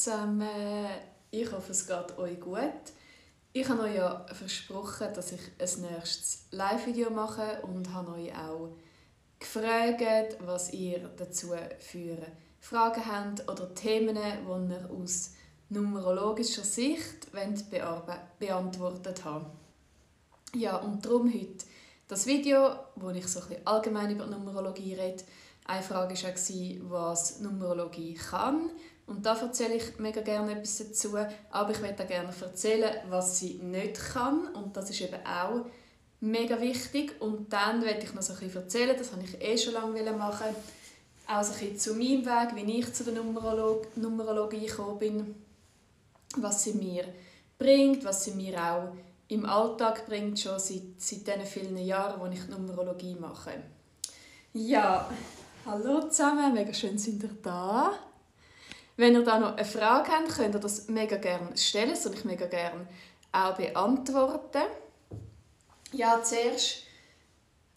zusammen, ich hoffe es geht euch gut. Ich habe euch ja versprochen, dass ich ein nächstes Live-Video mache und habe euch auch gefragt, was ihr dazu für Fragen habt oder Themen, die ihr aus numerologischer Sicht beantwortet habt. Ja, und darum heute das Video, wo ich so ein allgemein über Numerologie rede. Eine Frage war, was Numerologie kann. Und da erzähle ich mega gerne etwas dazu. Aber ich möchte auch gerne erzählen, was sie nicht kann. Und das ist eben auch mega wichtig. Und dann werde ich noch so ein bisschen erzählen, das habe ich eh schon lange machen auch so ein bisschen zu meinem Weg, wie ich zu der Numerolog Numerologie gekommen bin, was sie mir bringt, was sie mir auch im Alltag bringt, schon seit, seit diesen vielen Jahren, wo ich Numerologie mache. Ja, hallo zusammen, mega schön sind ihr da. Wenn ihr da noch eine Frage habt, könnt ihr das mega gerne stellen, das soll ich mega gerne auch beantworten. Ja, zuerst,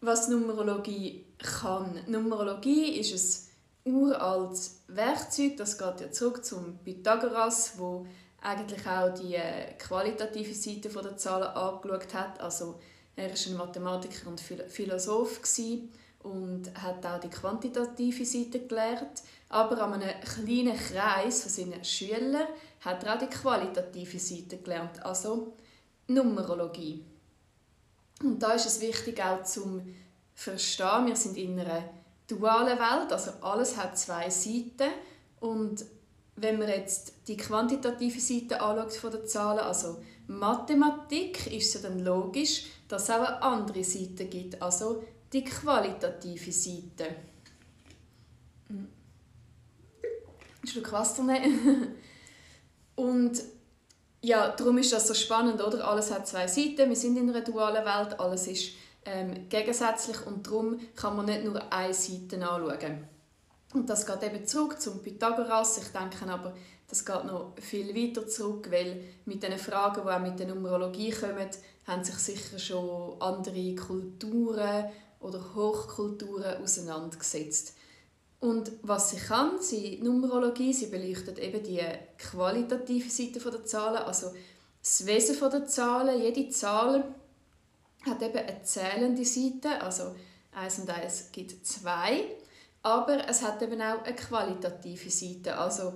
was Numerologie kann. Numerologie ist ein uraltes Werkzeug, das geht ja zurück zum Pythagoras, wo eigentlich auch die äh, qualitative Seite der Zahlen angeschaut hat. Also er war ein Mathematiker und Philosoph und hat auch die quantitative Seite gelernt. Aber an einem kleinen Kreis von seinen Schülern hat er auch die qualitative Seite gelernt, also Numerologie. Und da ist es wichtig auch zum Verstehen, wir sind in einer dualen Welt, also alles hat zwei Seiten und wenn man jetzt die quantitative Seite anschaut von den Zahlen, also Mathematik, ist es ja dann logisch, dass es auch eine andere Seite gibt, also die qualitative Seite. Ein Schluck Wasser nehmen. Und ja, darum ist das so spannend, oder? Alles hat zwei Seiten, wir sind in einer dualen Welt, alles ist ähm, gegensätzlich und darum kann man nicht nur eine Seite anschauen. Und das geht eben zurück zum Pythagoras. Ich denke aber, das geht noch viel weiter zurück, weil mit den Fragen, die auch mit der Numerologie kommen, haben sich sicher schon andere Kulturen oder Hochkulturen auseinandergesetzt. Und was sie kann, sie Numerologie, sie beleuchtet eben die qualitative Seite der Zahlen, also das Wesen der Zahlen. Jede Zahl hat eben eine zählende Seite, also 1 und 1 gibt 2. Aber es hat eben auch eine qualitative Seite. Also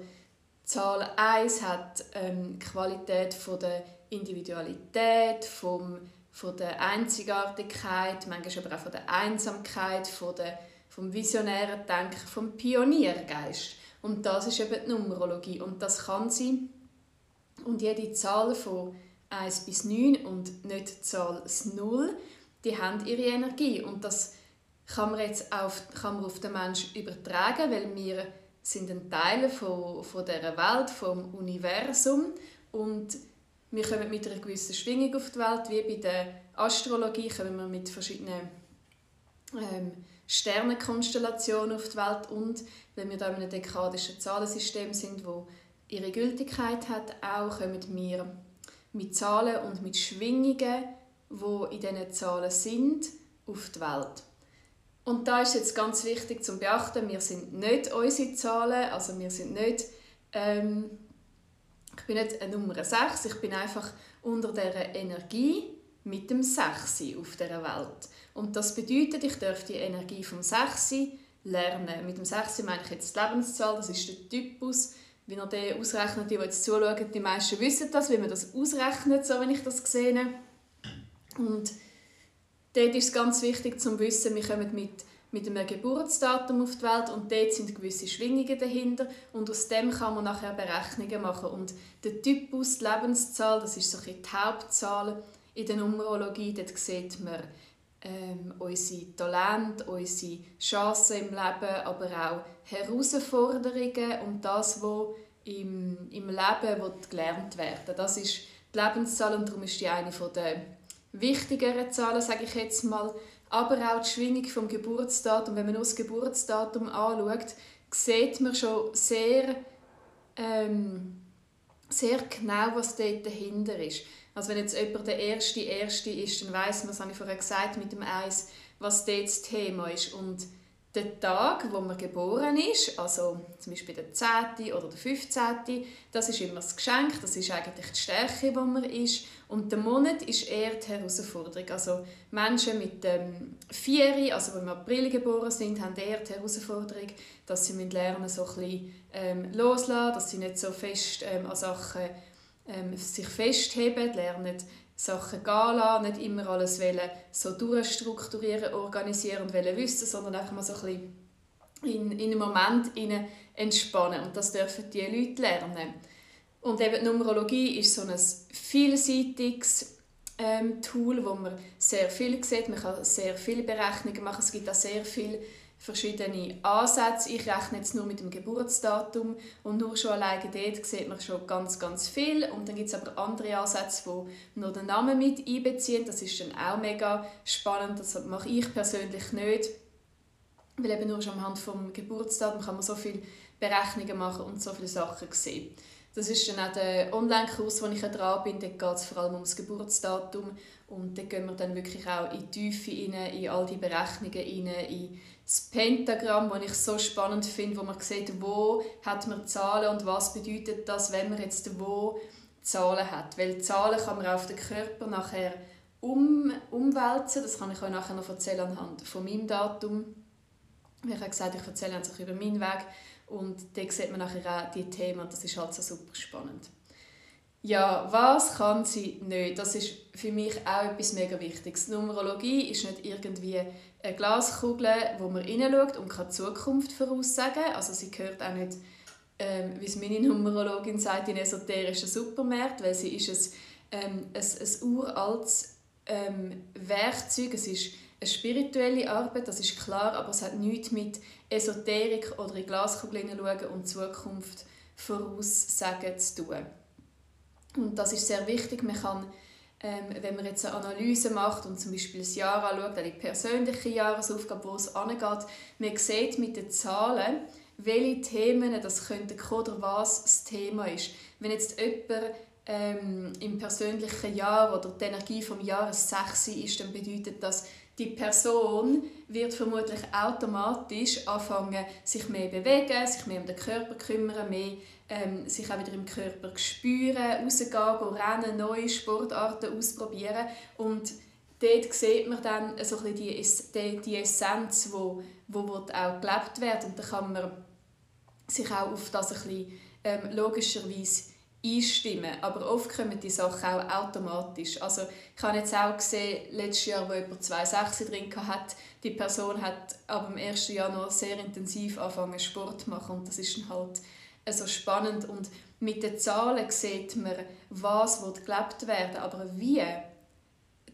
Zahl 1 hat ähm, Qualität von der Individualität, vom, von der Einzigartigkeit, manchmal aber auch von der Einsamkeit, von der, vom visionären Denken, vom Pioniergeist. Und das ist eben die Numerologie. Und das kann sie. Und jede Zahl von 1 bis 9 und nicht die Zahl 0, die haben ihre Energie. Und das kann man jetzt auf, kann man auf den Menschen übertragen, weil wir sind ein Teil von, von dieser Welt, vom Universum und wir kommen mit einer gewissen Schwingung auf die Welt, wie bei der Astrologie kommen wir mit verschiedenen ähm, Sternenkonstellationen auf die Welt und wenn wir da in einem dekadischen Zahlensystem sind, wo ihre Gültigkeit hat, auch kommen wir mit Zahlen und mit Schwingungen, wo in diesen Zahlen sind, auf die Welt. Und da ist jetzt ganz wichtig zu beachten, wir sind nicht unsere Zahlen, also wir sind nicht, ähm, ich bin nicht eine Nummer 6, ich bin einfach unter der Energie mit dem 6 auf dieser Welt. Und das bedeutet, ich darf die Energie vom 6 lernen. Mit dem 6 meine ich jetzt die Lebenszahl, das ist der Typus, wie man den ausrechnet, die, die jetzt zuschauen, die meisten wissen das, wie man das ausrechnet, so wenn ich das sehe. Und dort ist es ganz wichtig zu wissen, wir kommen mit, mit einem Geburtsdatum auf die Welt und dort sind gewisse Schwingungen dahinter und aus dem kann man nachher Berechnungen machen. Und der Typus, die Lebenszahl, das ist so die Hauptzahl in der Numerologie, dort sieht man ähm, unsere Talente, unsere Chancen im Leben, aber auch Herausforderungen und das, was im, im Leben gelernt werden Das ist die Lebenszahl und darum ist die eine der wichtigeren Zahlen, sage ich jetzt mal, aber auch die Schwingung vom Geburtsdatum. Wenn man nur das Geburtsdatum anschaut, sieht man schon sehr, ähm, sehr genau, was dort dahinter ist. Also wenn jetzt jemand der erste erste ist, dann weiß man, das habe ich vorher gesagt mit dem Eis, was das Thema ist. Und der Tag, wo man geboren ist, also zum Beispiel der 10. oder der 15., das ist immer das Geschenk, das ist eigentlich die Stärke, wo man ist. Und der Monat ist eher die Herausforderung. Also Menschen mit dem 4., also die im April geboren sind, haben eher die Herausforderung, dass sie lernen so ein bisschen ähm, loslassen, dass sie nicht so fest ähm, an Sachen ähm, sich festheben, lernen Sachen gehen lassen, nicht immer alles wollen, so durchstrukturieren, organisieren und wollen wissen, sondern einfach mal so ein bisschen in, in einen Moment entspannen. Und das dürfen die Leute lernen. Und eben die Numerologie ist so ein vielseitiges ähm, Tool, wo man sehr viel sieht. Man kann sehr viele Berechnungen machen. Es gibt auch sehr viele verschiedene Ansätze. Ich rechne jetzt nur mit dem Geburtsdatum und nur schon alleine dort sieht man schon ganz, ganz viel. Und dann gibt es aber andere Ansätze, die nur den Namen mit einbeziehen. Das ist dann auch mega spannend. Das mache ich persönlich nicht, weil eben nur schon anhand vom Geburtsdatum kann man so viele Berechnungen machen und so viele Sachen sehen. Das ist dann auch der Online-Kurs, wo ich dran bin. Dort geht es vor allem um das Geburtsdatum. Und dort gehen wir dann wirklich auch in die Tiefe rein, in all die Berechnungen rein, in das Pentagramm, das ich so spannend finde, wo man sieht, wo hat man Zahlen und was bedeutet das, wenn man jetzt wo Zahlen hat. Weil Zahlen kann man auf den Körper nachher um, umwälzen. Das kann ich euch nachher noch erzählen anhand von meinem Datum. Wie ich habe gesagt, ich erzähle einfach über meinen Weg. Und da sieht man nachher auch die Themen und das ist halt so super spannend. Ja, was kann sie nicht? Das ist für mich auch etwas mega Wichtiges. Numerologie ist nicht irgendwie eine Glaskugel, wo man hineinschaut und kann Zukunft voraussagen. Also sie gehört auch nicht, ähm, wie es meine Numerologin sagt, in esoterischen Supermärkten, weil sie ist ein, ähm, ein, ein uraltes ähm, Werkzeug. Es ist eine spirituelle Arbeit, das ist klar, aber es hat nichts mit Esoterik oder in Glaskugel schauen und Zukunft voraussagen zu tun. Und das ist sehr wichtig. Man kann, ähm, wenn man jetzt eine Analyse macht und zum Beispiel das Jahr anschaut, eine persönliche Jahresaufgabe, wo es angeht, man sieht mit den Zahlen, welche Themen das kommen oder was das Thema ist. Wenn jetzt jemand ähm, im persönlichen Jahr oder die Energie vom Jahr 6 ist, dann bedeutet das, die Person wird vermutlich automatisch anfangen, sich mehr bewegen, sich mehr um den Körper kümmern, mehr ähm, sich auch wieder im Körper spüren, rausgehen, gehen, rennen, neue Sportarten ausprobieren und dort sieht man dann so ein die, die, die Essenz, wo, wo auch gelebt wird und dann kann man sich auch auf das ein bisschen ähm, logischerweise einstimmen. Aber oft kommen die Sachen auch automatisch. Also ich habe jetzt auch gesehen, letztes Jahr, wo jemand zwei Sechse drin hatte, die Person hat ab dem 1. Januar sehr intensiv angefangen Sport zu machen und das ist dann halt so spannend. Und mit den Zahlen sieht man, was gelebt werden. Aber wie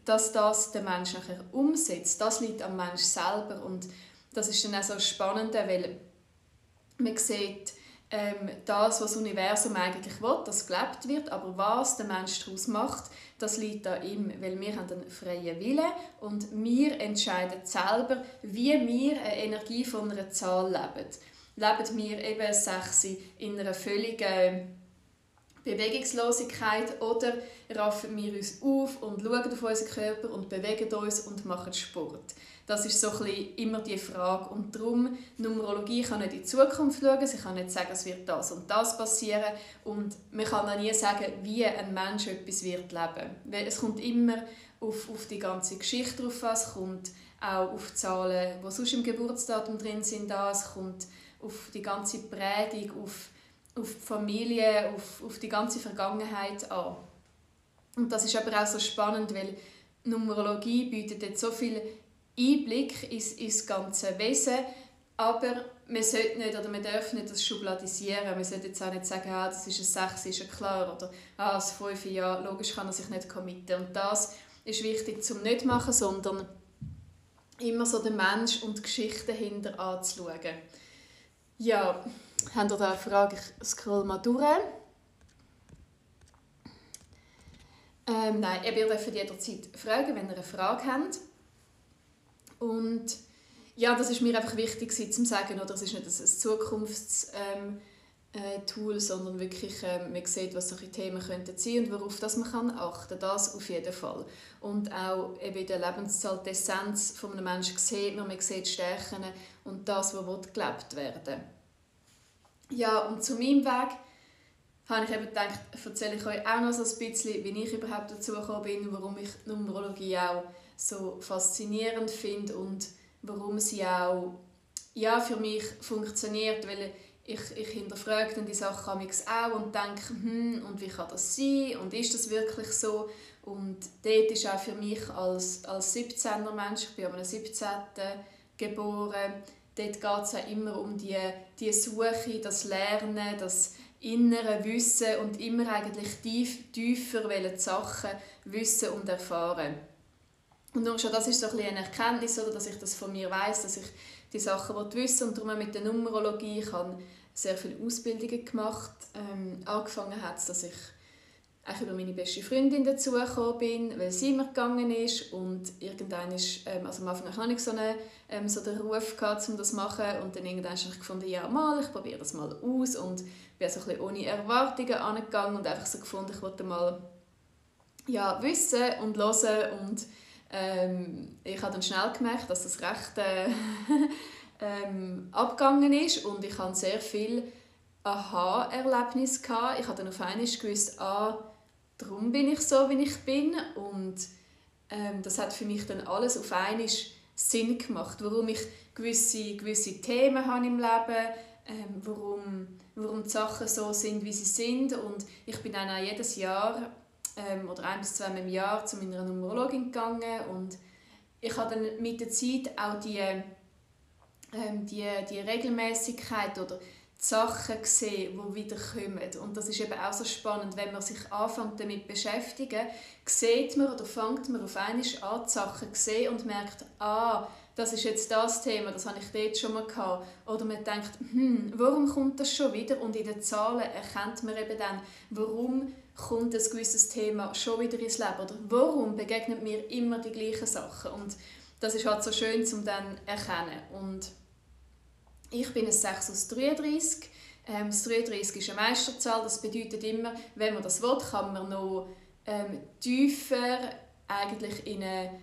dass das der Mensch nachher umsetzt, das liegt am Mensch selber. Und das ist dann auch so spannend, weil man sieht, ähm, das, was das Universum eigentlich will, das gelebt wird, aber was der Mensch daraus macht, das liegt an ihm, weil wir haben einen freien Willen und wir entscheiden selber, wie wir eine Energie von einer Zahl leben. Leben wir eben sechs in einer völligen Bewegungslosigkeit oder raffen wir uns auf und schauen auf unseren Körper und bewegen uns und machen Sport. Das ist so ein immer die Frage. Und darum, Numerologie kann nicht in die Zukunft schauen, sie kann nicht sagen, es wird das und das passieren. Und man kann auch nie sagen, wie ein Mensch etwas wird leben. Weil es kommt immer auf, auf die ganze Geschichte drauf an, es kommt auch auf Zahlen, die sonst im Geburtsdatum drin sind, es kommt auf die ganze Prägung, auf, auf die Familie, auf, auf die ganze Vergangenheit an. Und das ist aber auch so spannend, weil Numerologie bietet jetzt so viel Einblick ins, ins ganze Wesen, aber man sollte nicht oder man darf nicht das schubladisieren. Man sollte jetzt auch nicht sagen, ah, das ist ein 6, ist ja klar, oder ah, das 5, ja, logisch kann er sich nicht committen. Und das ist wichtig zum nicht machen, sondern immer so den Mensch und die Geschichte dahinter anzuschauen. Ja, habt ihr da eine Frage? Ich scroll mal durch. Ähm, nein, ihr dürft jederzeit fragen, wenn ihr eine Frage habt. Und ja, das ist mir einfach wichtig zu sagen, oder es ist nicht ein Zukunfts... Ähm, äh, sondern wirklich äh, man sieht, was solche Themen könnten sein und worauf das man kann achten Das auf jeden Fall. Und auch eben in der Lebenszahl die Essenz von einem Menschen sieht man, man sieht Stärken und das, was gelebt werden Ja, und zu meinem Weg habe ich eben gedacht, erzähle ich euch auch noch so ein bisschen, wie ich überhaupt dazu gekommen bin, warum ich Numerologie auch so faszinierend finde und warum sie auch ja, für mich funktioniert, weil ich, ich hinterfrage dann die Sachen auch und denke, hm, und wie kann das sein und ist das wirklich so? Und dort ist auch für mich als, als 17er Mensch, ich bin am 17. geboren, dort geht es auch immer um die, die Suche, das Lernen, das innere Wissen und immer eigentlich tief, tiefer wollen Sachen wissen und erfahren. Und nur schon das ist so ein eine Erkenntnis, oder, dass ich das von mir weiß, dass ich die Sachen wissen und darum mit der Numerologie ich habe sehr viele Ausbildungen gemacht. Ähm, angefangen hat es, dass ich auch über meine beste Freundin dazugekommen bin, weil sie mir gegangen ist und irgendwann ist, ähm, also am Anfang hatte ich so, eine, ähm, so den Ruf gehabt, um das zu machen und dann irgendwann habe ich gefunden, ja mal, ich probiere das mal aus und bin so ein ohne Erwartungen angegangen und einfach so gefunden, ich wollte mal ja, wissen und hören und ähm, ich habe dann schnell gemerkt, dass das recht äh, ähm, abgegangen ist und ich hatte sehr viel Aha-Erlebnis. Ich habe dann auf einmal gewusst, ah, darum bin ich so, wie ich bin. Und ähm, das hat für mich dann alles auf einmal Sinn gemacht, warum ich gewisse, gewisse Themen habe im Leben, ähm, warum, warum die Sachen so sind, wie sie sind. Und ich bin dann auch jedes Jahr ähm, oder ein bis zweimal im Jahr zu meiner Numerologin gegangen. Und ich habe dann mit der Zeit auch die, ähm, die, die Regelmäßigkeit oder Sachen gesehen, die wiederkommen. Und das ist eben auch so spannend, wenn man sich anfängt damit beschäftigen, sieht man oder fängt man auf einmal an, die Sachen sehen und merkt, ah, das ist jetzt das Thema, das habe ich dort schon mal gehabt. Oder man denkt, hm, warum kommt das schon wieder? Und in den Zahlen erkennt man eben dann, warum kommt ein gewisses Thema schon wieder ins Leben oder warum begegnet mir immer die gleichen Sachen und das ist halt so schön zum dann erkennen und ich bin ein 6 aus 33 ähm, das 33 ist eine Meisterzahl das bedeutet immer wenn man das will kann man noch ähm, tiefer eigentlich in eine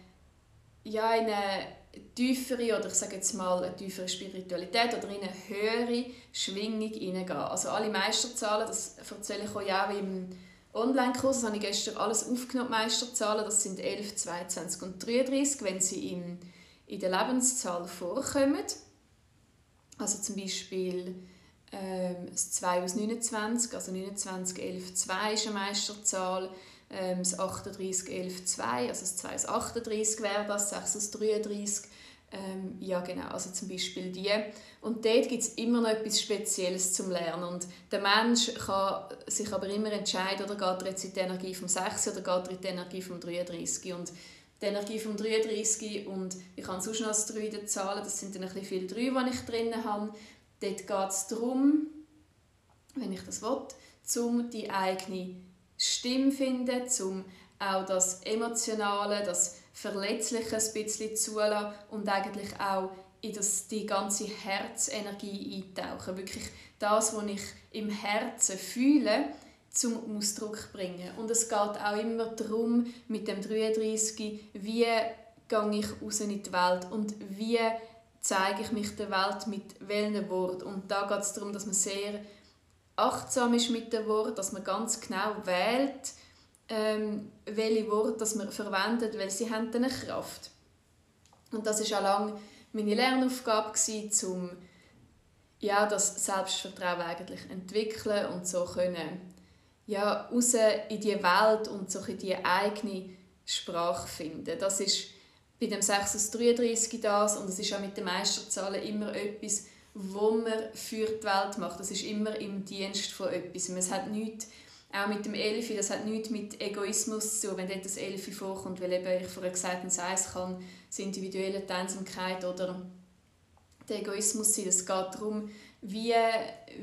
ja in eine tiefere oder ich sage jetzt mal eine tiefere Spiritualität oder in eine höhere Schwingung hineingehen. Also alle Meisterzahlen, das erzähle ich euch auch im Online-Kurs, das habe ich gestern alles aufgenommen, Meisterzahlen, das sind 11, 22 und 33, wenn sie in, in der Lebenszahl vorkommen. Also zum Beispiel ähm, das 2 aus 29, also 29, 11, 2 ist eine Meisterzahl, ähm, das 38, 11, 2, also das 2 aus 38 wäre das, 6 aus 33, ähm, ja, genau, also zum Beispiel die. Und dort gibt es immer noch etwas Spezielles zum Lernen. Und der Mensch kann sich aber immer entscheiden, oder geht er jetzt in die Energie vom 6 oder geht er in die Energie vom 33. Und die Energie vom 33 und ich habe sonst noch das 3 in den Zahlen, das sind dann ein bisschen viele 3, die ich drin habe. Dort geht es darum, wenn ich das will, um die eigene Stimme zu finden, um auch das Emotionale, das Verletzliche ein bisschen zulassen und eigentlich auch in das, die ganze Herzenergie eintauchen. Wirklich das, was ich im Herzen fühle, zum Ausdruck bringen. Und es geht auch immer darum, mit dem 33, wie gehe ich raus in die Welt und wie zeige ich mich der Welt mit welchen Worten. Und da geht es darum, dass man sehr achtsam ist mit dem Wort, dass man ganz genau wählt, ähm, welche Worte das man verwendet, weil sie haben eine Kraft. Und das ist auch lange meine Lernaufgabe gewesen, um ja, das Selbstvertrauen eigentlich entwickeln und so können ja, raus in die Welt und so die eigene Sprache finden. Das ist bei dem 6 aus 33 das und es ist auch mit den Meisterzahlen immer etwas, wo man für die Welt macht. Das ist immer im Dienst von etwas. Es hat nichts auch mit dem Elfi, das hat nichts mit Egoismus zu tun, wenn dort das Elfi vorkommt, weil eben ich vorher gesagt habe, es kann die individuelle Einsamkeit oder der Egoismus sein. Es geht darum, wie,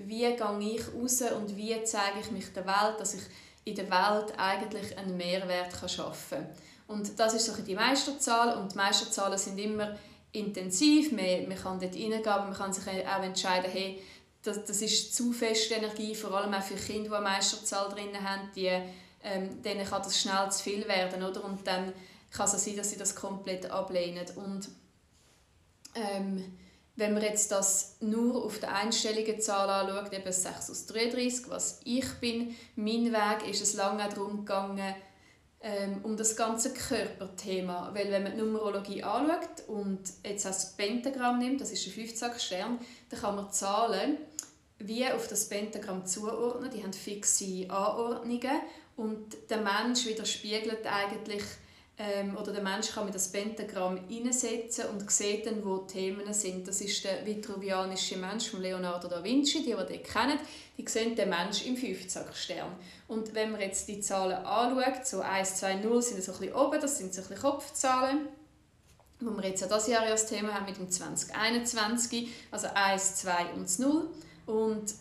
wie gehe ich raus und wie zeige ich mich der Welt, dass ich in der Welt eigentlich einen Mehrwert schaffen kann. Und das ist so die Meisterzahl und die Meisterzahlen sind immer intensiv, man, man kann dort reingehen, aber man kann sich auch entscheiden, hey, das, das ist zu feste Energie, vor allem auch für Kinder, die eine Meisterzahl drin haben, die, ähm, denen kann das schnell zu viel werden, oder? Und dann kann es sein, dass sie das komplett ablehnen. Und ähm, wenn man jetzt das nur auf der einstelligen Zahl anschaut, eben 6 aus 33, was ich bin, mein Weg ist es lange darum gegangen, ähm, um das ganze Körperthema. Weil wenn man die Numerologie anschaut und jetzt das Pentagramm nimmt, das ist ein 15 Stern, dann kann man Zahlen wie auf das Pentagramm zuordnen. Die haben fixe Anordnungen und der Mensch widerspiegelt eigentlich ähm, oder der Mensch kann mit das Pentagramm hineinsetzen und sieht dann, wo die Themen sind. Das ist der vitruvianische Mensch von Leonardo da Vinci, die, die den kennen, die sehen den Mensch im 50 Stern. Und wenn man jetzt die Zahlen anschaut, so 1, 2, 0 sind so ein bisschen oben, das sind so ein bisschen Kopfzahlen, wo wir jetzt ja das Jahr das Thema haben mit dem 2021, also 1, 2 und 0. Und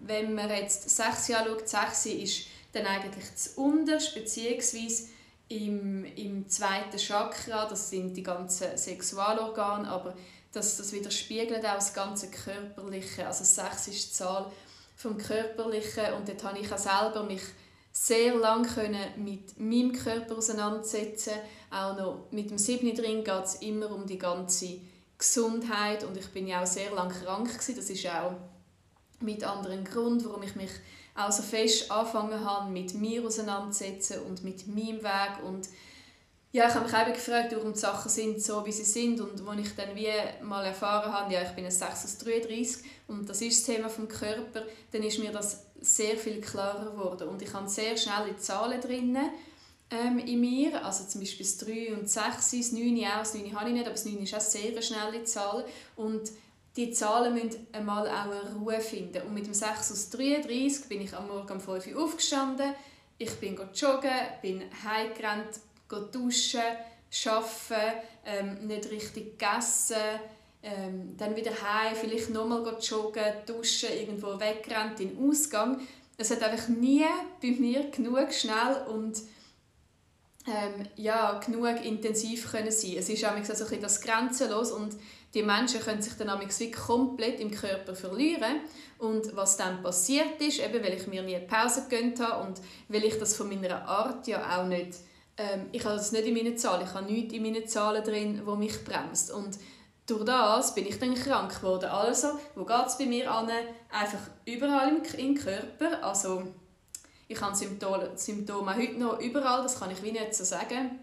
wenn man jetzt 6 anschaut, 6 ist dann eigentlich das Unterste, beziehungsweise im, im zweiten Chakra, das sind die ganzen Sexualorgane, aber das, das widerspiegelt auch das ganze Körperliche. Also sechs ist die Zahl vom Körperlichen und dort habe ich auch selber mich sehr lange mit meinem Körper auseinandersetzen. Auch noch mit dem siebten drin geht es immer um die ganze Gesundheit und ich bin ja auch sehr lange krank gewesen. Das ist auch mit anderen Grund, warum ich mich auch so fest angefangen habe, mit mir auseinanderzusetzen und mit meinem Weg. Und ja, ich habe mich eben gefragt, warum die Sachen sind so, wie sie sind. Und als ich dann wie mal erfahren habe, ja, ich bin ein 6 aus 33 und das ist das Thema vom Körper, dann ist mir das sehr viel klarer geworden. Und ich habe sehr schnelle Zahlen drin ähm, in mir, also zum Beispiel das 3 und 6, das 9 auch, das 9 habe ich nicht, aber das 9 ist auch sehr eine schnelle Zahl. Und die Zahlen müssen einmal auch eine Ruhe finden. Und mit dem 6 aus 33 bin ich am Morgen um 5 Uhr aufgestanden, ich bin joggen, bin heimgerannt, duschen, arbeiten, ähm, nicht richtig gegessen, ähm, dann wieder heim, vielleicht nochmal joggen, duschen, irgendwo weggerannt in den Ausgang. Es hat einfach nie bei mir genug schnell und ähm, ja, genug intensiv können sein. Es ist auch so ein bisschen das grenzenlos und die Menschen können sich dann wie komplett im Körper verlieren. Und was dann passiert ist, eben weil ich mir nie eine Pause gegönnt habe und weil ich das von meiner Art ja auch nicht, ähm, ich habe das nicht in meinen Zahlen, ich habe nichts in meinen Zahlen drin, wo mich bremst. Und durch das bin ich dann krank geworden. Also, wo geht es bei mir an? Einfach überall im, im Körper. Also, ich habe Symptome, Symptome heute noch überall, das kann ich wie nicht so sagen.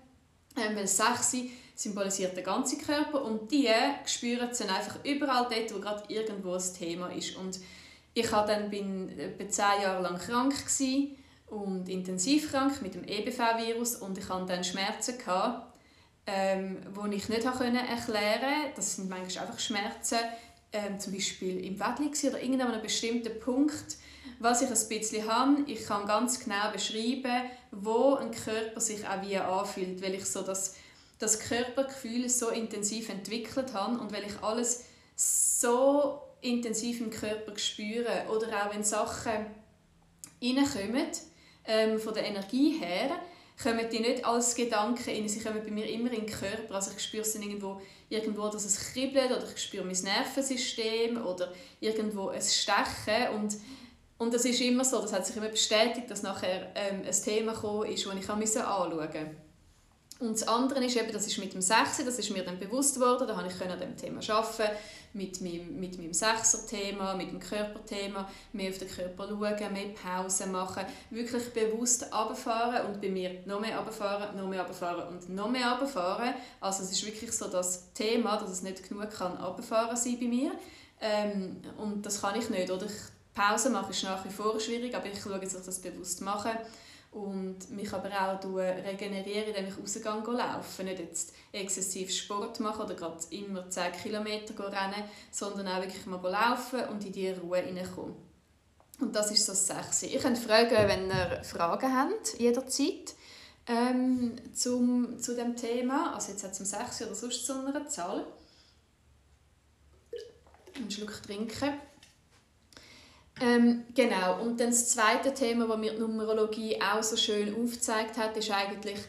Ähm, weil 6 symbolisiert den ganzen Körper und die spüren es dann einfach überall dort, wo gerade irgendwo das Thema ist. Und ich war dann bin etwa zehn Jahre lang krank und intensiv krank mit dem EBV-Virus und ich hatte dann Schmerzen, ähm, die ich nicht erklären konnte. Das sind manchmal einfach Schmerzen, ähm, zum Beispiel im Wettli oder irgendeinem bestimmten Punkt. Was ich ein bisschen habe, ich kann ganz genau beschreiben, wo ein Körper sich auch wie anfühlt, weil ich so das das Körpergefühl so intensiv entwickelt habe und weil ich alles so intensiv im Körper spüre oder auch wenn Sachen reinkommen, ähm, von der Energie her, kommen die nicht als Gedanken rein, sie kommen bei mir immer in den Körper. Also ich spüre es irgendwo, irgendwo, dass es kribbelt oder ich spüre mein Nervensystem oder irgendwo ein Stechen und und das ist immer so, das hat sich immer bestätigt, dass nachher ähm, ein Thema gekommen ist, das ich anschauen musste. Und das andere ist eben, das ist mit dem Sechser, das ist mir dann bewusst worden, da konnte ich an dem Thema arbeiten, mit meinem, mit meinem Sechser-Thema, mit dem Körperthema, mehr auf den Körper schauen, mehr Pause machen, wirklich bewusst runterfahren und bei mir noch mehr runterfahren, noch mehr runterfahren und noch mehr runterfahren. Also es ist wirklich so das Thema, dass es nicht genug kann runterfahren sein bei mir. Ähm, und das kann ich nicht, oder? Ich, Pause machen ist nach wie vor schwierig, aber ich schaue, dass ich das bewusst mache und mich aber auch regenerieren, indem ich rausgehe laufen. Nicht jetzt exzessiv Sport machen oder gerade immer 10 Kilometer rennen, sondern auch wirklich mal laufen und in die Ruhe hineinkommen. Und das ist so das Sechste. Ich könnt fragen, wenn ihr Fragen habt, jederzeit, ähm, zum, zu dem Thema. Also jetzt zum Sechs oder sonst zu einer Zahl. Einen Schluck trinken. Ähm, genau, und dann das zweite Thema, das mir die Numerologie auch so schön aufgezeigt hat, ist eigentlich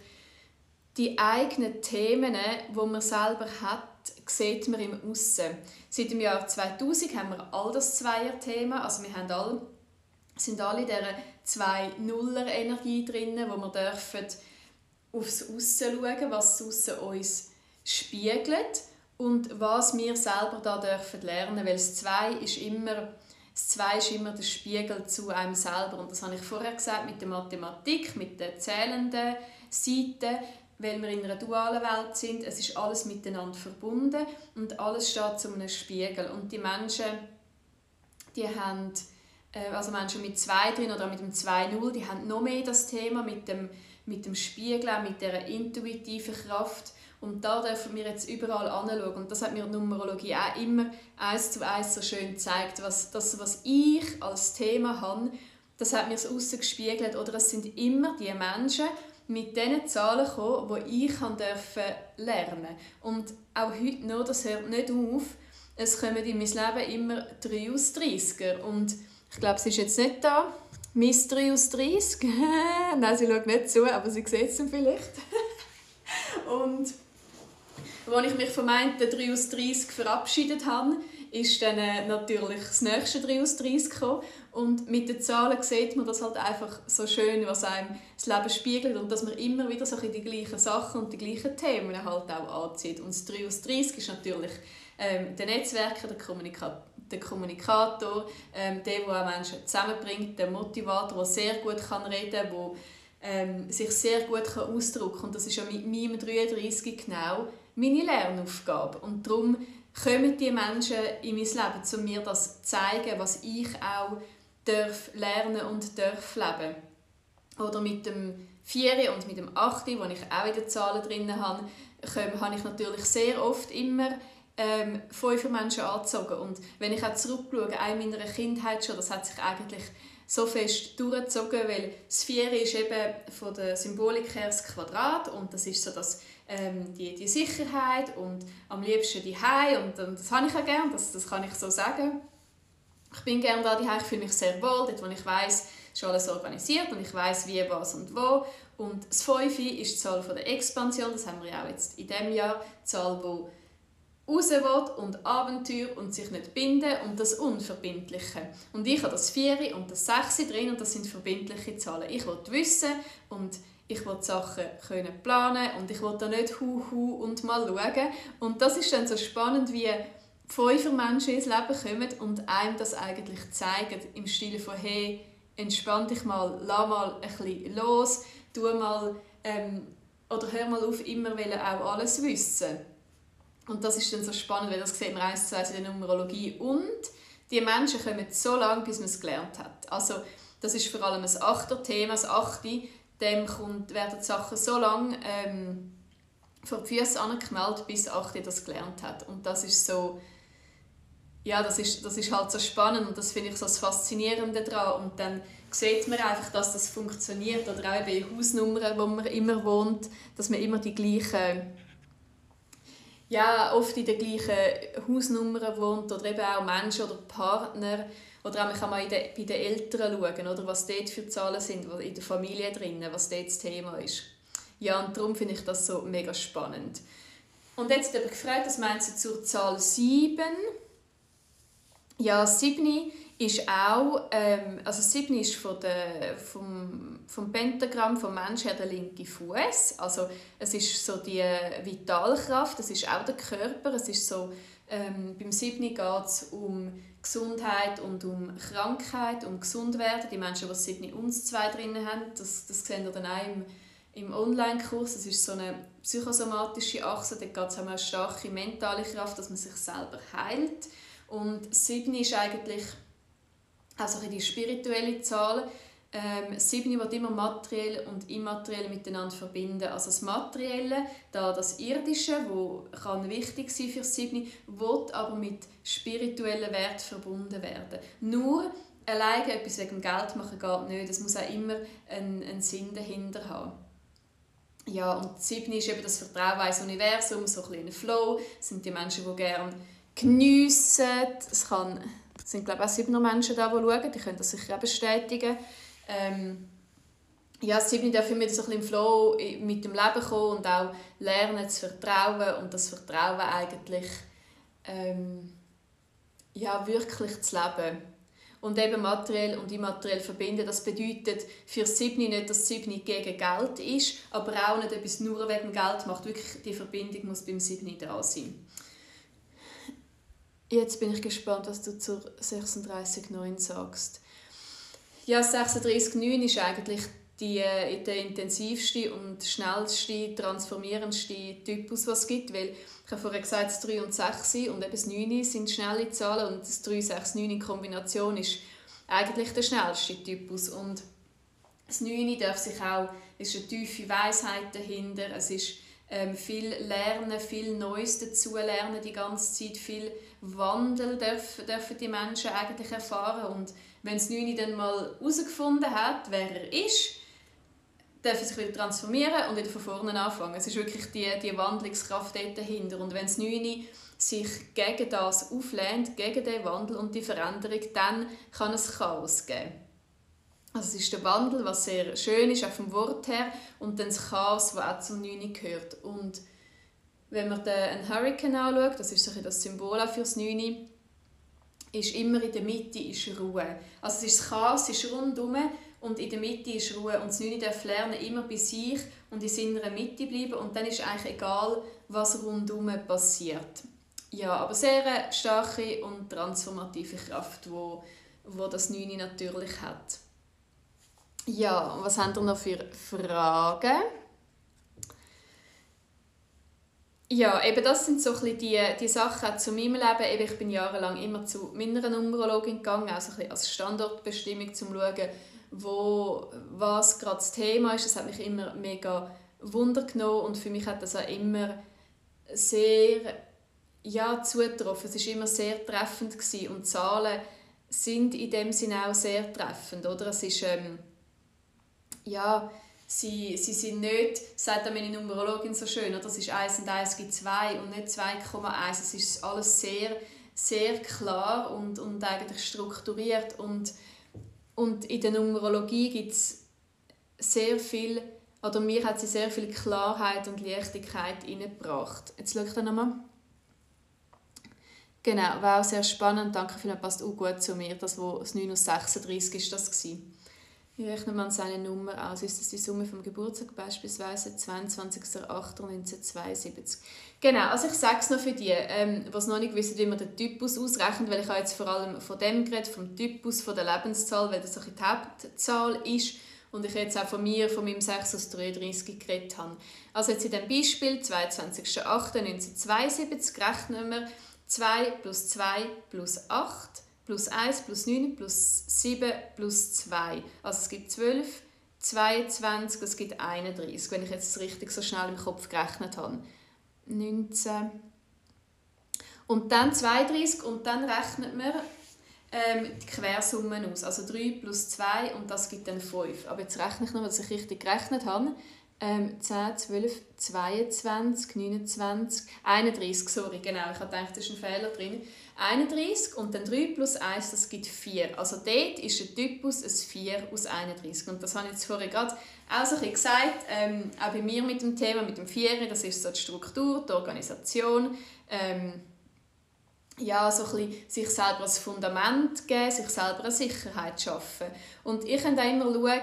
die eigenen Themen, die man selber hat, sieht man im Aussen. Seit dem Jahr 2000 haben wir all das Zweier-Thema, also wir haben alle, sind alle in dieser zwei Nuller Energie drin, wo wir dürfen aufs Aussen schauen, was das Aussen uns spiegelt und was wir selber da dürfen lernen, weil das Zwei ist immer das Zwei ist immer der Spiegel zu einem selber und das habe ich vorher gesagt mit der Mathematik, mit der zählenden Seite, weil wir in einer dualen Welt sind. Es ist alles miteinander verbunden und alles steht zu einem Spiegel und die Menschen, die haben äh, also Menschen mit zwei drin oder mit dem 2-0, die haben noch mehr das Thema mit dem, mit dem Spiegel, mit der intuitiven Kraft. Und da dürfen wir jetzt überall anschauen. Und das hat mir die Numerologie auch immer eins zu eins so schön gezeigt. Was, das, was ich als Thema habe, das hat mir so gespiegelt. Oder es sind immer die Menschen mit diesen Zahlen gekommen, die ich durfte lernen Und auch heute noch, das hört nicht auf, es kommen in mein Leben immer 3 aus 30er. Und ich glaube, sie ist jetzt nicht da. Miss 3 aus 30. Nein, sie schaut nicht zu, aber sie sieht es vielleicht. und als ich mich von meinen 3 aus 30 verabschiedet habe, ist dann äh, natürlich das nächste 3 aus 30 gekommen. Und mit den Zahlen sieht man das halt einfach so schön, was einem das Leben spiegelt und dass man immer wieder so die gleichen Sachen und die gleichen Themen halt auch anzieht. Und das 3 aus 30 ist natürlich ähm, der Netzwerker, der, Kommunika der Kommunikator, ähm, der, der auch Menschen zusammenbringt, der Motivator, der sehr gut kann reden kann, der ähm, sich sehr gut ausdrücken kann. Und das ist ja mit meinem 33 genau meine Lernaufgabe. Und darum kommen die Menschen in mein Leben, um mir das zu zeigen, was ich auch darf lernen und darf leben. Oder mit dem 4 und mit dem 8, wo ich auch in den Zahlen drin habe, habe ich natürlich sehr oft immer ähm, fünf Menschen angezogen. Und wenn ich auch zurückschaue, auch in meiner Kindheit schon, das hat sich eigentlich so fest durchgezogen, weil das Vier ist eben von der Symbolik her das Quadrat und das ist so das, ähm, die, die Sicherheit und am liebsten die Hai und, und das habe ich auch gerne, das, das kann ich so sagen. Ich bin gerne da die ich fühle mich sehr wohl, dort wo ich weiß, ist alles organisiert und ich weiß wie, was und wo. Und das 5 ist die Zahl der Expansion, das haben wir ja auch jetzt in diesem Jahr, die Zahl, die raus will und Abenteuer und sich nicht binden und das Unverbindliche. Und ich habe das 4 und das 6 drin und das sind verbindliche Zahlen. Ich will wissen und ich will Sachen können planen und ich will da nicht hu hu und mal schauen. Und das ist dann so spannend, wie fünf Menschen ins Leben kommen und einem das eigentlich zeigen im Stile von hey, entspann dich mal, lass mal ein los, tu mal ähm, oder hör mal auf, immer auch alles wissen und das ist dann so spannend, weil das sieht man eins zu eins in der Numerologie. Und die Menschen kommen so lange, bis man es gelernt hat. Also das ist vor allem ein Achter-Thema, das Achte, dem kommt, werden die Sachen so lange ähm, vor die Füße angeknallt, bis Achte das gelernt hat. Und das ist so, ja, das ist, das ist halt so spannend und das finde ich so das Faszinierende daran. Und dann sieht man einfach, dass das funktioniert. Oder auch bei Hausnummern, wo man immer wohnt, dass man immer die gleichen ja, oft in den gleichen Hausnummern wohnt oder eben auch Menschen oder Partner. Oder auch kann man bei den Eltern schauen, oder, was dort für Zahlen sind, in der Familie drin, was dort das Thema ist. Ja, und darum finde ich das so mega spannend. Und jetzt habe ich gefragt, was meinst du zur Zahl 7? Ja, 7 ist auch, ähm, also 7 ist von der, vom, vom Pentagramm vom Menschen her der linke Fuß. Also es ist so die Vitalkraft, es ist auch der Körper, es ist so, ähm, beim 7 geht es um Gesundheit und um Krankheit, um gesund werden. Die Menschen, die 7 und 2 drin haben, das, das sehen wir dann auch im, im Online-Kurs. Das ist so eine psychosomatische Achse, da geht es um eine starke mentale Kraft, dass man sich selber heilt. Und 7 ist eigentlich also die spirituelle Zahl. Ähm, Sieben wird immer materiell und immateriell miteinander verbinden. Also das Materielle, da das Irdische, wo kann wichtig sein für Sieben, wird aber mit spirituellen Wert verbunden werden. Nur alleine etwas wegen Geld machen geht nicht. Es muss auch immer einen, einen Sinn dahinter haben. Ja, und Sieben ist eben das Vertrauen ins Universum, so ein Flow. Das sind die Menschen, die gerne geniessen. Es kann es sind glaube ich auch sieben Menschen da, die schauen, die können das sicher auch bestätigen. Ähm, ja, das Siebni darf immer so ein bisschen im Flow mit dem Leben kommen und auch lernen zu vertrauen und das Vertrauen eigentlich ähm, ja, wirklich zu leben. Und eben materiell und immateriell verbinden, das bedeutet für Siebni nicht, dass Siebni gegen Geld ist, aber auch nicht etwas nur wegen Geld macht. Wirklich, die Verbindung muss beim Siebni da sein. Jetzt bin ich gespannt, was du zur 36.9 sagst. Ja, 36.9 ist eigentlich die, äh, der intensivste und schnellste, transformierendste Typus, was es gibt. Weil ich habe vorher gesagt, das 3 und 6 und eben das 9 sind schnelle Zahlen und das 3, 6, 9 in Kombination ist eigentlich der schnellste Typus. Und das 9 darf sich auch, ist eine tiefe Weisheit dahinter, es ist ähm, viel Lernen, viel Neues dazulernen die ganze Zeit, viel Wandel dürfen, dürfen die Menschen eigentlich erfahren und wenn das 9 dann mal herausgefunden hat, wer er ist, dürfen sich wieder transformieren und wieder von vorne anfangen. Es ist wirklich die, die Wandlungskraft dort dahinter. Und wenn das Neune sich gegen das auflehnt, gegen den Wandel und die Veränderung, dann kann es Chaos geben. Also es ist der Wandel, was sehr schön ist, auch vom Wort her, und dann das Chaos, das auch zum Neune gehört. Und wenn man den Hurricane anschaut, das ist so das Symbol für das Neune, ist immer in der Mitte ist Ruhe. Also es ist Chaos, es ist rundherum und in der Mitte ist Ruhe. Und das Neune darf lernen, immer bei sich und in seiner Mitte bleiben und dann ist eigentlich egal, was rundherum passiert. Ja, aber sehr starke und transformative Kraft, wo, wo das Neune natürlich hat. Ja, was haben wir noch für Fragen? Ja, eben das sind so ein die, die Sachen zu meinem Leben. Eben, ich bin jahrelang immer zu meiner Numerologin gegangen, also ein als Standortbestimmung, um zu schauen, wo, was gerade das Thema ist. Das hat mich immer mega Wunder genommen und für mich hat das auch immer sehr ja, zugetroffen. Es war immer sehr treffend gewesen. und Zahlen sind in dem Sinne auch sehr treffend. Oder? Es ist, ähm, ja, sie, sie sind nicht, sagt meine Numerologin so schön, das ist 1 und 1 gibt 2 und nicht 2,1. Es ist alles sehr, sehr klar und, und eigentlich strukturiert und und in der Numerologie gibt es sehr viel, oder mir hat sie sehr viel Klarheit und Leichtigkeit hineingebracht. Jetzt schaue ich da nochmal. Genau, war auch sehr spannend. Danke vielmals, passt auch gut zu mir. Das, wo das 9 aus 36 ist das gewesen. Wie rechnet man seine Nummer aus? Ist das die Summe vom Geburtstag beispielsweise 22.08.1972? Genau, also ich sage es noch für die, ähm, die noch nicht wissen, wie man den Typus ausrechnet, weil ich habe jetzt vor allem von dem geredet, vom Typus, von der Lebenszahl, weil das auch die Hauptzahl ist und ich jetzt auch von mir, von meinem 6 aus 33 geredet habe. Also jetzt in dem Beispiel, 22.08.1972, rechnen wir 2 plus 2 plus 8 plus 1 plus 9 plus 7 plus 2. Also es gibt 12, 22, es gibt 31, wenn ich jetzt richtig so schnell im Kopf gerechnet habe. 19 und dann 32 und dann rechnet man ähm, die Quersummen aus. Also 3 plus 2 und das gibt dann 5. Aber jetzt rechne ich noch, dass ich richtig gerechnet habe. Ähm, 10, 12, 22, 29, 31, sorry, genau, ich habe gedacht, da ist ein Fehler drin. 31 und dann 3 plus 1, das gibt 4. Also dort ist der Typus ein 4 aus 31. Und das habe ich jetzt vorher gerade auch so ein gesagt, ähm, auch bei mir mit dem Thema, mit dem 4, das ist so die Struktur, die Organisation, ähm, ja, so ein bisschen sich selber ein Fundament geben, sich selber eine Sicherheit schaffen. Und ich kann immer schauen,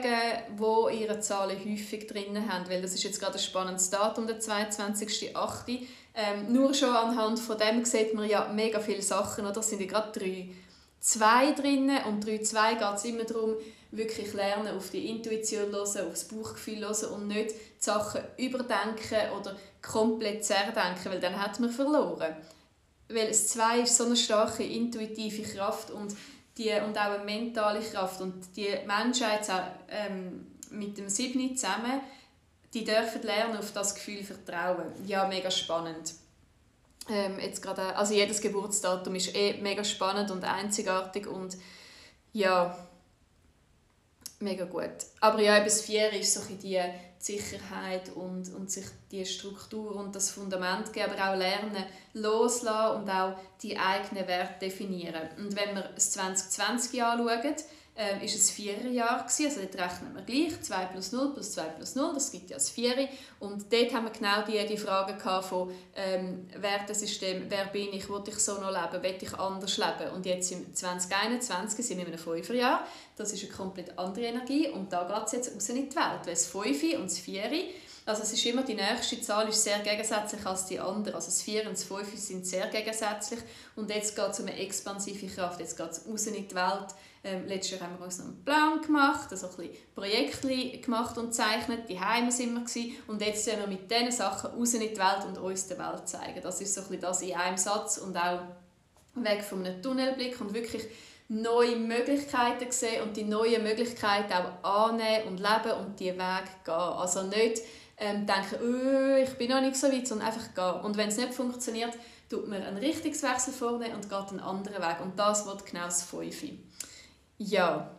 wo ihre Zahlen häufig drin haben, weil das ist jetzt gerade ein spannendes Datum, der 22.08. Ähm, nur schon anhand von dem sieht man ja mega viele Sachen, oder? Das sind ja gerade drei zwei drin und drei zwei geht es immer darum, wirklich lernen, auf die Intuition hören, das Bauchgefühl hören und nicht die Sachen überdenken oder komplett zerdenken, weil dann hat man verloren weil das Zwei ist so eine starke intuitive Kraft und, die, und auch eine mentale Kraft und die Menschheit ähm, mit dem Siebni zusammen, die dürfen lernen auf das Gefühl vertrauen. Ja, mega spannend. Ähm, jetzt grade, also jedes Geburtsdatum ist eh mega spannend und einzigartig und ja, mega gut. Aber ja, bis vier ist so die Sicherheit und, und sich die Struktur und das Fundament geben, aber auch lernen, loslassen und auch die eigenen Werte definieren. Und wenn wir das 2020 anschauen, ähm, ist es Viererjahr gewesen, also dort rechnen wir gleich, 2 plus 0 plus 2 plus 0, das gibt ja das Vieri. Und dort haben wir genau die, die Frage von ähm, Wertesystem, wer bin ich, will ich so noch leben, will ich anders leben. Und jetzt im 2021 sind wir in einem Fünferjahr, das ist eine komplett andere Energie und da geht es jetzt raus in die Welt, weil das Fünfe und das Vieri also es ist immer, die nächste Zahl ist sehr gegensätzlich als die andere. Also das 4 und das 5 sind sehr gegensätzlich. Und jetzt geht es um eine expansive Kraft. Jetzt geht es raus in die Welt. Ähm, letztes Jahr haben wir uns einen Plan gemacht, also ein bisschen Projekte gemacht und gezeichnet. Die Heime sind wir gewesen. Und jetzt sind wir mit diesen Sachen raus in die Welt und uns der Welt zeigen. Das ist so ein bisschen das in einem Satz und auch weg von einem Tunnelblick und wirklich neue Möglichkeiten sehen und die neuen Möglichkeiten auch annehmen und leben und die Weg gehen. Also nicht ähm, denken, oh, ich bin noch nicht so weit, sondern einfach gehen. Und wenn es nicht funktioniert, tut man einen Richtungswechsel vorne und geht einen anderen Weg. Und das wird genau das Fünfe. Ja.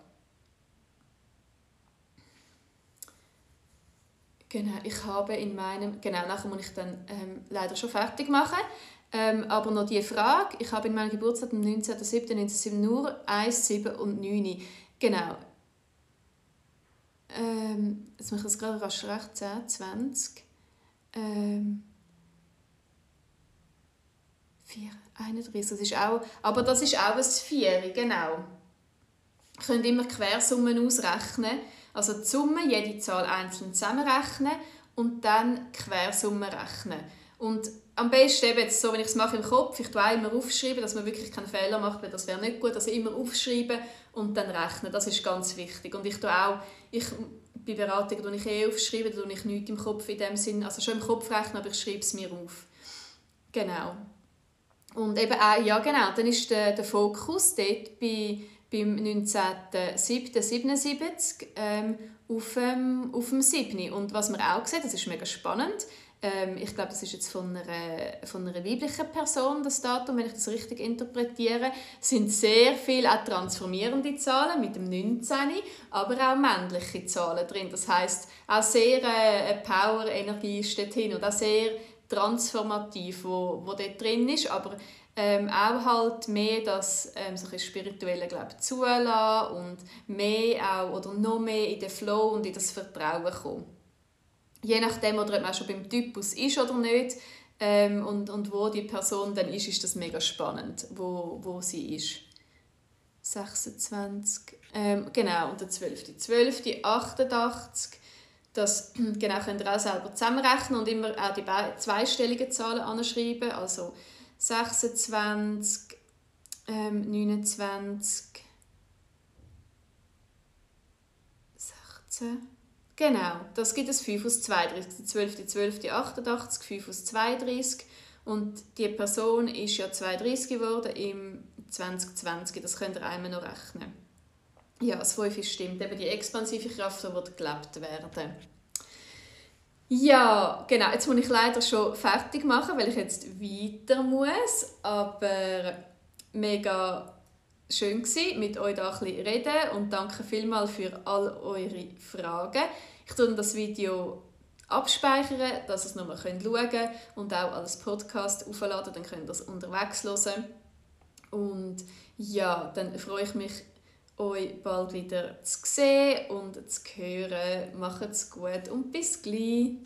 Genau, ich habe in meinem, genau, nachher muss ich dann ähm, leider schon fertig machen. Ähm, aber noch die Frage, ich habe in meinem Geburtstag am 19.07.1907 nur 1, 7 und 9. Genau, ähm, jetzt mache ich das gerade rasch recht, 10, 20, ähm, 4, 31, das ist auch, aber das ist auch ein 4, genau. Könnt immer Quersummen ausrechnen, also die Summe, jede Zahl einzeln zusammenrechnen und dann Quersummen rechnen. Und am besten eben jetzt so, wenn ich es mache im Kopf, ich tue immer aufschreiben, dass man wirklich keinen Fehler macht, weil das wäre nicht gut. Also immer aufschreiben und dann rechnen, das ist ganz wichtig. Und ich tue auch, ich, bei Beratungen tue ich eh aufschreiben, da tue ich nichts im Kopf in dem Sinn, also schon im Kopf rechnen, aber ich schreibe es mir auf. Genau. Und eben auch, ja genau, dann ist der, der Fokus dort bei, beim 19.07.77 ähm, auf, ähm, auf dem 7. Und was man auch sieht, das ist mega spannend, ähm, ich glaube, das ist jetzt von einer, von einer weiblichen Person, das Datum, wenn ich das richtig interpretiere, sind sehr viele auch transformierende Zahlen mit dem 19, aber auch männliche Zahlen drin. Das heißt auch sehr äh, Power, Energie dort hin und auch sehr transformativ, wo, wo dort drin ist, aber ähm, auch halt mehr das ähm, so spirituelle glaube zulassen und mehr auch oder noch mehr in den Flow und in das Vertrauen kommen je nachdem, oder ob man schon beim Typus ist oder nicht ähm, und, und wo die Person dann ist, ist das mega spannend, wo, wo sie ist. 26, ähm, genau, und der 12. 12. 88, das genau, könnt ihr auch selber zusammenrechnen und immer auch die zweistelligen Zahlen anschreiben, also 26, ähm, 29, 16, Genau, das gibt es 5 aus 32. 12. 12. 88, 5 aus 32. Und die Person ist ja 32 geworden im 2020. Das könnt ihr einmal noch rechnen. Ja, das 5 stimmt. Eben die expansive Kraft, die wird gelebt werden. Ja, genau. Jetzt muss ich leider schon fertig machen, weil ich jetzt weiter muss. Aber mega schön gewesen, mit euch da ein bisschen reden und danke vielmals für all eure Fragen. Ich tue das Video abspeichern, dass ihr es nochmal schauen könnt und auch als Podcast aufladen, dann könnt ihr es unterwegs hören. Und ja, dann freue ich mich, euch bald wieder zu sehen und zu hören. Macht's gut und bis gleich!